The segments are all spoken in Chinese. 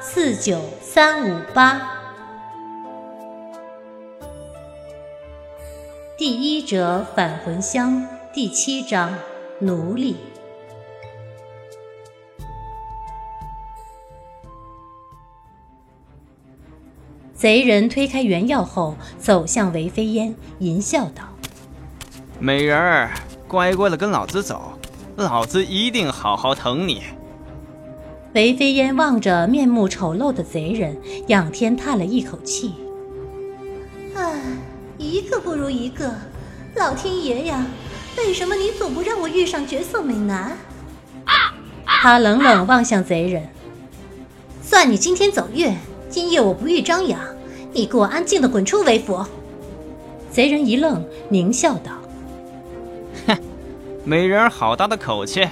四九三五八，第一折返魂香第七章奴隶。贼人推开原药后，走向韦飞烟，淫笑道：“美人儿，乖乖的跟老子走，老子一定好好疼你。”韦飞烟望着面目丑陋的贼人，仰天叹了一口气：“唉，一个不如一个，老天爷呀，为什么你总不让我遇上绝色美男？”他冷冷望向贼人：“算你今天走运，今夜我不欲张扬，你给我安静的滚出韦府。”贼人一愣，狞笑道：“哼，美人好大的口气，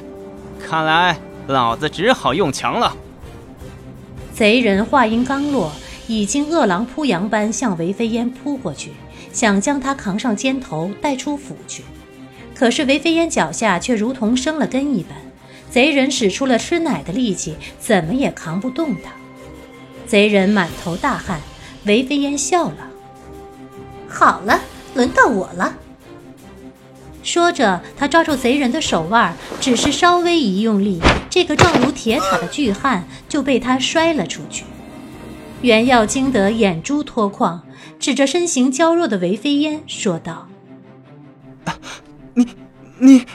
看来……”老子只好用强了。贼人话音刚落，已经饿狼扑羊般向韦飞烟扑过去，想将他扛上肩头带出府去。可是韦飞烟脚下却如同生了根一般，贼人使出了吃奶的力气，怎么也扛不动他。贼人满头大汗，韦飞烟笑了：“好了，轮到我了。”说着，他抓住贼人的手腕，只是稍微一用力，这个状如铁塔的巨汉就被他摔了出去。袁耀惊得眼珠脱眶，指着身形娇弱的韦飞烟说道：“你你……”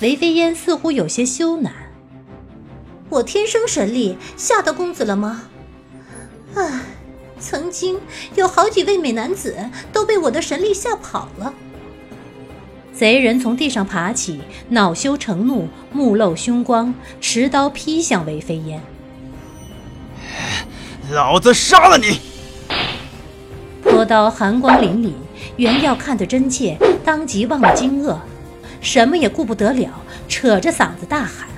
韦飞烟似乎有些羞赧：“我天生神力，吓到公子了吗？唉，曾经有好几位美男子都被我的神力吓跑了。”贼人从地上爬起，恼羞成怒，目露凶光，持刀劈向韦飞烟。老子杀了你！拖刀寒光凛凛，袁耀看得真切，当即忘了惊愕，什么也顾不得了，扯着嗓子大喊：“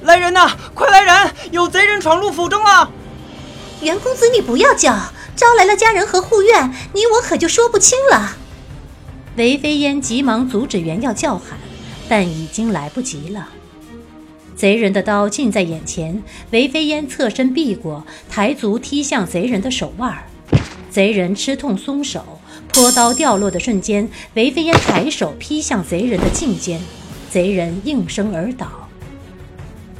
来人呐！快来人！有贼人闯入府中了！”袁公子，你不要叫，招来了家人和护院，你我可就说不清了。韦飞烟急忙阻止袁耀叫喊，但已经来不及了。贼人的刀近在眼前，韦飞烟侧身避过，抬足踢向贼人的手腕。贼人吃痛松手，坡刀掉落的瞬间，韦飞烟抬手劈向贼人的颈肩，贼人应声而倒。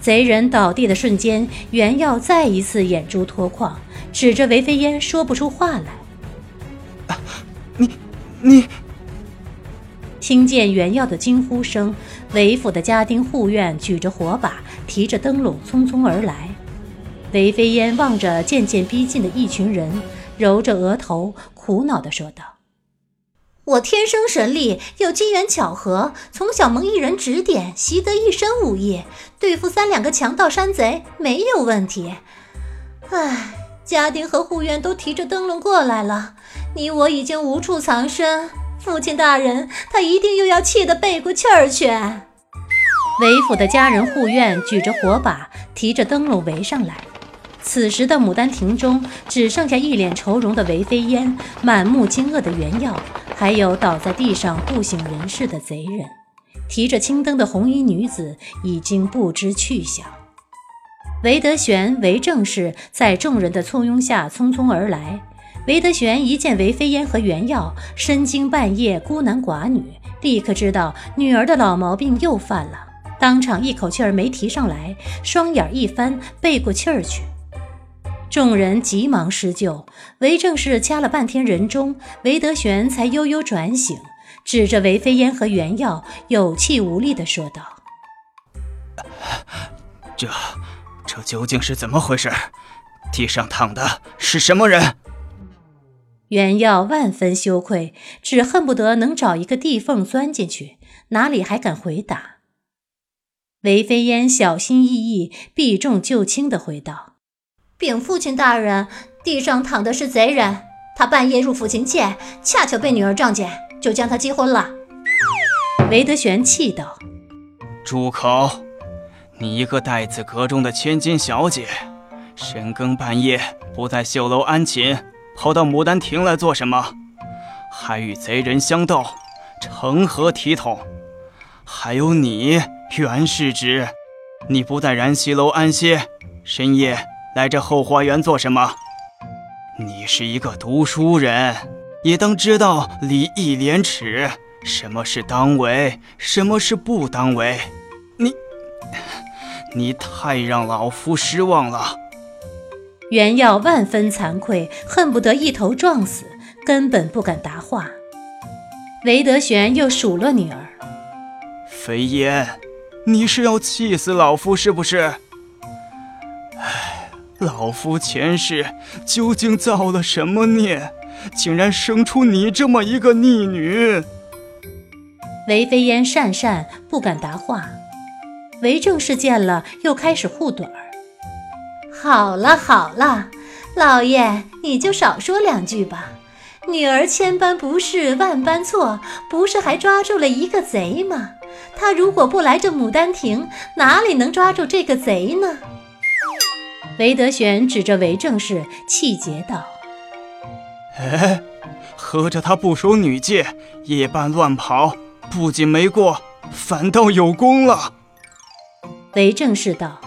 贼人倒地的瞬间，袁耀再一次眼珠脱眶，指着韦飞烟说不出话来：“啊你，你。”听见袁耀的惊呼声，韦府的家丁护院举着火把，提着灯笼，匆匆而来。韦飞烟望着渐渐逼近的一群人，揉着额头，苦恼地说道：“我天生神力，又机缘巧合，从小蒙一人指点，习得一身武艺，对付三两个强盗山贼没有问题。唉，家丁和护院都提着灯笼过来了，你我已经无处藏身。”父亲大人，他一定又要气得背过气儿去。韦府的家人护院举着火把，提着灯笼围上来。此时的牡丹亭中只剩下一脸愁容的韦飞烟，满目惊愕的袁耀，还有倒在地上不省人事的贼人。提着青灯的红衣女子已经不知去向。韦德玄、韦正氏在众人的簇拥下匆匆而来。韦德玄一见韦飞烟和袁耀深更半夜孤男寡女，立刻知道女儿的老毛病又犯了，当场一口气儿没提上来，双眼一翻，背过气儿去。众人急忙施救，韦正是掐了半天人中，韦德玄才悠悠转醒，指着韦飞烟和袁耀，有气无力地说道：“这，这究竟是怎么回事？地上躺的是什么人？”袁耀万分羞愧，只恨不得能找一个地缝钻进去，哪里还敢回答？韦飞烟小心翼翼、避重就轻地回道：“禀父亲大人，地上躺的是贼人，他半夜入府擒妾，恰巧被女儿撞见，就将他击昏了。”韦德玄气道：“住口！你一个待字阁中的千金小姐，深更半夜不在绣楼安寝，跑到牡丹亭来做什么？还与贼人相斗，成何体统？还有你。”袁世侄，你不在燃溪楼安歇，深夜来这后花园做什么？你是一个读书人，也当知道礼义廉耻，什么是当为，什么是不当为。你，你太让老夫失望了。袁耀万分惭愧，恨不得一头撞死，根本不敢答话。韦德玄又数落女儿：“飞烟。”你是要气死老夫是不是？唉，老夫前世究竟造了什么孽，竟然生出你这么一个逆女？韦飞烟讪讪不敢答话。韦正氏见了，又开始护短儿。好了好了，老爷你就少说两句吧。女儿千般不是万般错，不是还抓住了一个贼吗？她如果不来这牡丹亭，哪里能抓住这个贼呢？韦德玄指着韦正氏，气结道：“哎，合着他不守女戒，夜半乱跑，不仅没过，反倒有功了。”韦正氏道：“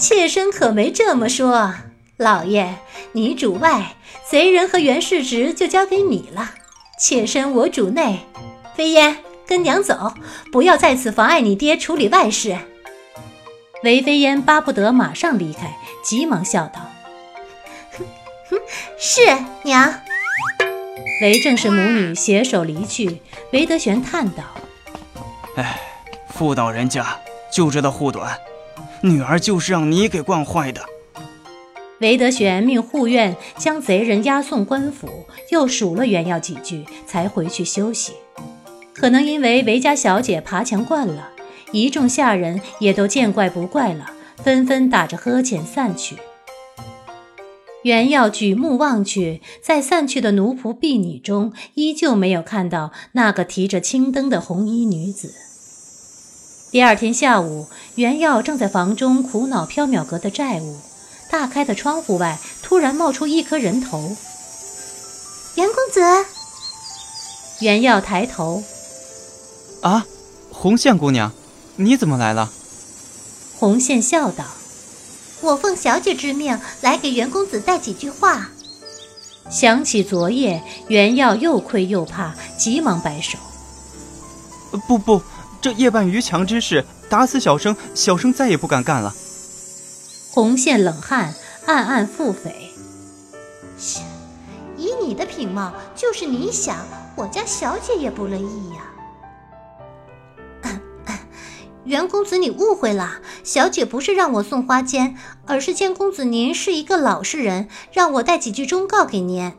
妾身可没这么说，老爷，你主外，贼人和袁世侄就交给你了。妾身我主内，飞烟。”跟娘走，不要在此妨碍你爹处理外事。韦飞烟巴不得马上离开，急忙笑道：“是娘。”韦正是母女携手离去。韦德玄叹道：“哎，妇道人家就知道护短，女儿就是让你给惯坏的。”韦德玄命护院将贼人押送官府，又数了袁耀几句，才回去休息。可能因为韦家小姐爬墙惯了，一众下人也都见怪不怪了，纷纷打着呵欠散去。袁耀举目望去，在散去的奴仆婢女中，依旧没有看到那个提着青灯的红衣女子。第二天下午，袁耀正在房中苦恼缥缈阁的债务，大开的窗户外突然冒出一颗人头。袁公子，袁耀抬头。啊，红线姑娘，你怎么来了？红线笑道：“我奉小姐之命来给袁公子带几句话。”想起昨夜，袁耀又愧又怕，急忙摆手：“不不，这夜半逾墙之事，打死小生，小生再也不敢干了。”红线冷汗，暗暗腹诽：“以你的品貌，就是你想，我家小姐也不乐意呀。”袁公子，你误会了，小姐不是让我送花笺，而是见公子您是一个老实人，让我带几句忠告给您。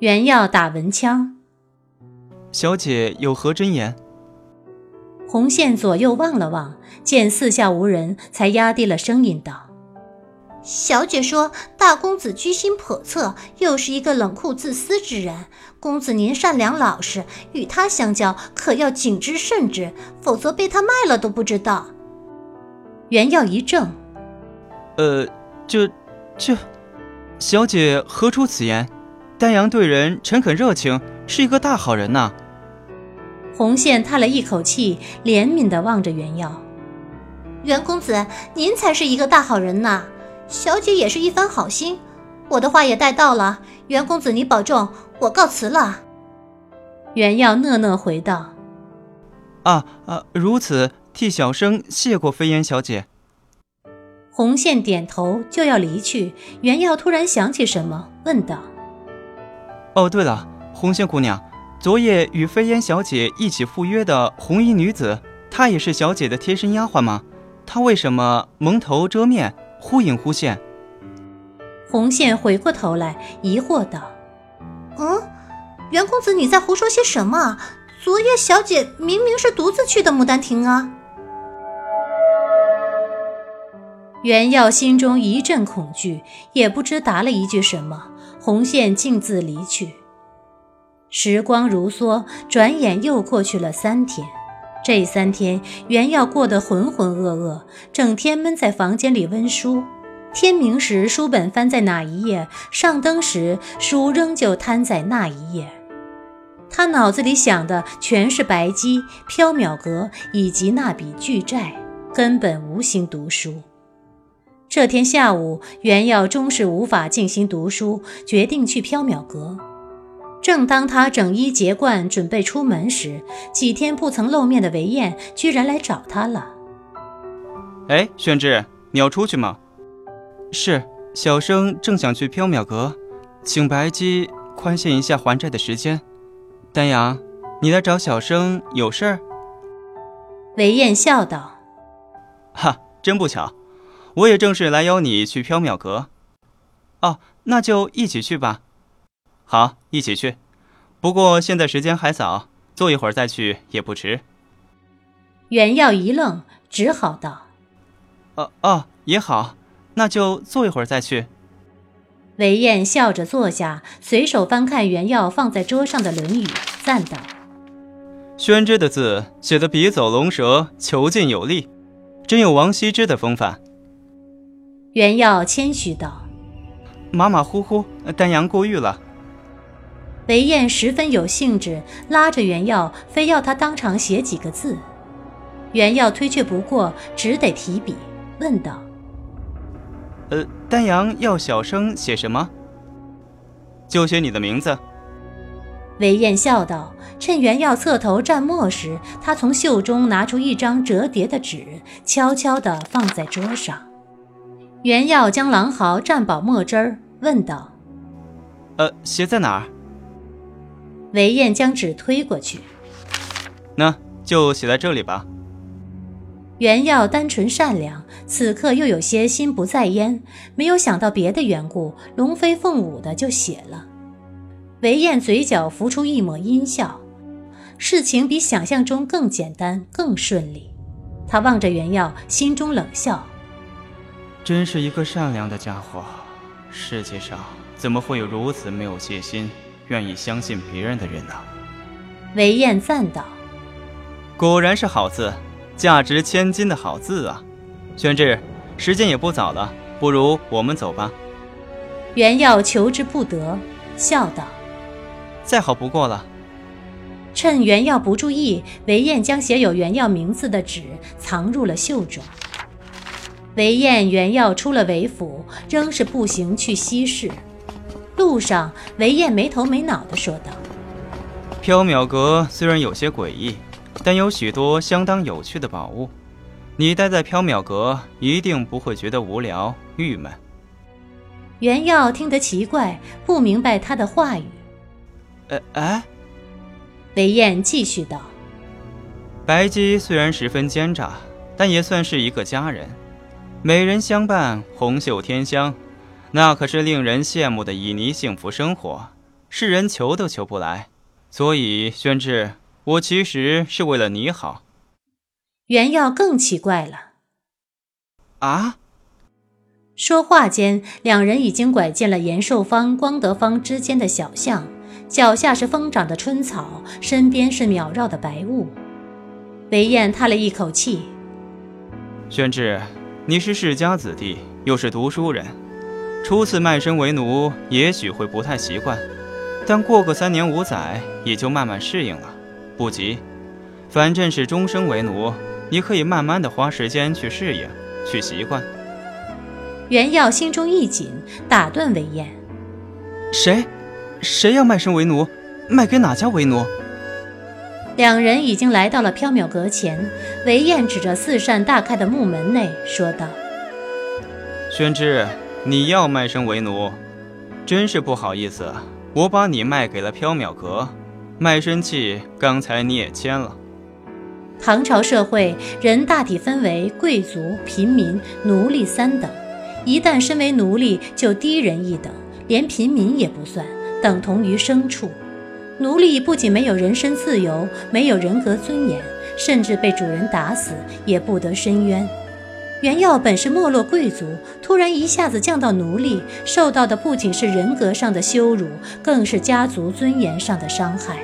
袁耀打文枪，小姐有何真言？红线左右望了望，见四下无人，才压低了声音道。小姐说：“大公子居心叵测，又是一个冷酷自私之人。公子您善良老实，与他相交可要谨之慎之，否则被他卖了都不知道。”袁耀一怔：“呃，这，这，小姐何出此言？丹阳对人诚恳热情，是一个大好人呐。”红线叹了一口气，怜悯地望着袁耀：“袁公子，您才是一个大好人呐。”小姐也是一番好心，我的话也带到了。袁公子，你保重，我告辞了。袁耀讷讷回道：“啊啊，如此，替小生谢过飞燕小姐。”红线点头就要离去，袁耀突然想起什么，问道：“哦，对了，红线姑娘，昨夜与飞燕小姐一起赴约的红衣女子，她也是小姐的贴身丫鬟吗？她为什么蒙头遮面？”忽隐忽现，红线回过头来，疑惑道：“嗯，袁公子，你在胡说些什么？昨夜小姐明明是独自去的牡丹亭啊！”袁耀心中一阵恐惧，也不知答了一句什么。红线径自离去。时光如梭，转眼又过去了三天。这三天，袁耀过得浑浑噩噩，整天闷在房间里温书。天明时，书本翻在哪一页；上灯时，书仍旧摊在那一页。他脑子里想的全是白姬、缥缈阁以及那笔巨债，根本无心读书。这天下午，袁耀终是无法静心读书，决定去缥缈阁。正当他整衣结冠准备出门时，几天不曾露面的韦燕居然来找他了。哎，宣志，你要出去吗？是，小生正想去缥缈阁，请白姬宽限一下还债的时间。丹阳，你来找小生有事儿？韦燕笑道：“哈，真不巧。”我也正是来邀你去缥缈阁，哦，那就一起去吧。好，一起去。不过现在时间还早，坐一会儿再去也不迟。袁耀一愣，只好道：“哦哦，也好，那就坐一会儿再去。”韦燕笑着坐下，随手翻看袁耀放在桌上的《论语》，赞道：“宣之的字写得笔走龙蛇，遒劲有力，真有王羲之的风范。”袁耀谦虚道：“马马虎虎，丹阳过誉了。”韦燕十分有兴致，拉着袁耀，非要他当场写几个字。袁耀推却不过，只得提笔问道：“呃，丹阳要小生写什么？就写你的名字。”韦燕笑道：“趁袁耀侧头蘸墨时，他从袖中拿出一张折叠的纸，悄悄地放在桌上。”袁耀将狼毫蘸饱墨汁儿，问道：“呃，写在哪儿？”韦燕将纸推过去：“那就写在这里吧。”原耀单纯善良，此刻又有些心不在焉，没有想到别的缘故，龙飞凤舞的就写了。韦燕嘴角浮出一抹阴笑，事情比想象中更简单，更顺利。他望着原耀，心中冷笑。真是一个善良的家伙，世界上怎么会有如此没有戒心、愿意相信别人的人呢？韦燕赞道：“果然是好字，价值千金的好字啊！”宣志，时间也不早了，不如我们走吧。袁耀求之不得，笑道：“再好不过了。”趁袁耀不注意，韦燕将写有袁耀名字的纸藏入了袖中。韦燕原要出了韦府，仍是步行去西市。路上，韦燕没头没脑地说道：“缥缈阁虽然有些诡异，但有许多相当有趣的宝物。你待在缥缈阁，一定不会觉得无聊郁闷。”袁耀听得奇怪，不明白他的话语。呃，哎。韦燕继续道：“白姬虽然十分奸诈，但也算是一个佳人。”美人相伴，红袖添香，那可是令人羡慕的旖旎幸福生活，世人求都求不来。所以，宣志，我其实是为了你好。袁耀更奇怪了。啊！说话间，两人已经拐进了延寿坊、光德坊之间的小巷，脚下是疯长的春草，身边是缭绕的白雾。韦燕叹了一口气：“宣志。”你是世家子弟，又是读书人，初次卖身为奴，也许会不太习惯，但过个三年五载，也就慢慢适应了，不急。反正是终生为奴，你可以慢慢的花时间去适应，去习惯。袁耀心中一紧，打断韦燕：“谁？谁要卖身为奴？卖给哪家为奴？”两人已经来到了缥缈阁前，韦燕指着四扇大开的木门内说道：“宣之，你要卖身为奴，真是不好意思，我把你卖给了缥缈阁，卖身契刚才你也签了。唐朝社会人大体分为贵族、平民、奴隶三等，一旦身为奴隶就低人一等，连平民也不算，等同于牲畜。”奴隶不仅没有人身自由，没有人格尊严，甚至被主人打死也不得伸冤。袁耀本是没落贵族，突然一下子降到奴隶，受到的不仅是人格上的羞辱，更是家族尊严上的伤害。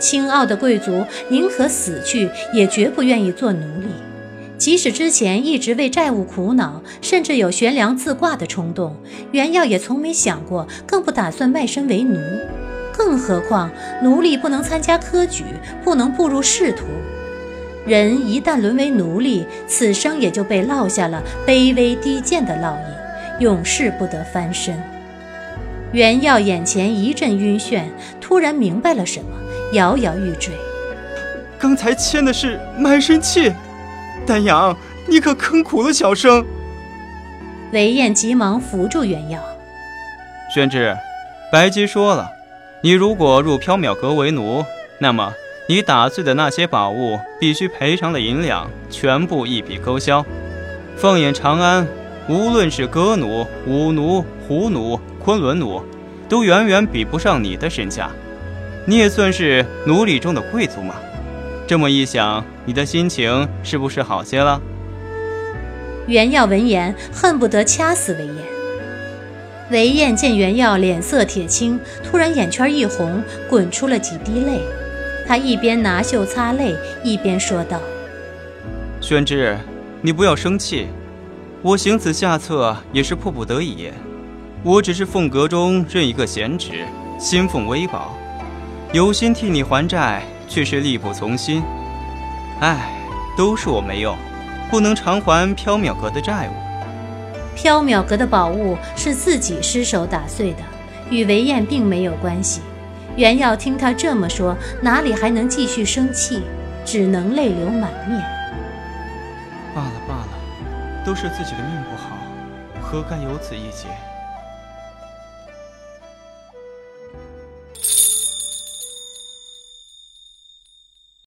清傲的贵族宁可死去，也绝不愿意做奴隶。即使之前一直为债务苦恼，甚至有悬梁自挂的冲动，袁耀也从没想过，更不打算卖身为奴。更何况，奴隶不能参加科举，不能步入仕途。人一旦沦为奴隶，此生也就被落下了卑微低贱的烙印，永世不得翻身。袁耀眼前一阵晕眩，突然明白了什么，摇摇欲坠。刚才签的是卖身契，丹阳，你可坑苦了小生。韦燕急忙扶住袁耀。宣之，白姬说了，你如果入缥缈阁为奴，那么。你打碎的那些宝物，必须赔偿的银两全部一笔勾销。放眼长安，无论是歌奴、舞奴、胡奴、昆仑奴，都远远比不上你的身价。你也算是奴隶中的贵族嘛。这么一想，你的心情是不是好些了？袁耀闻言，恨不得掐死韦燕。韦燕见袁耀脸色铁青，突然眼圈一红，滚出了几滴泪。他一边拿袖擦泪，一边说道：“宣之，你不要生气，我行此下策也是迫不得已。我只是凤阁中任一个闲职，薪俸微薄，有心替你还债，却是力不从心。唉，都是我没用，不能偿还缥缈阁的债务。缥缈阁的宝物是自己失手打碎的，与韦燕并没有关系。”袁耀听他这么说，哪里还能继续生气？只能泪流满面。罢了罢了，都是自己的命不好，何该有此一劫？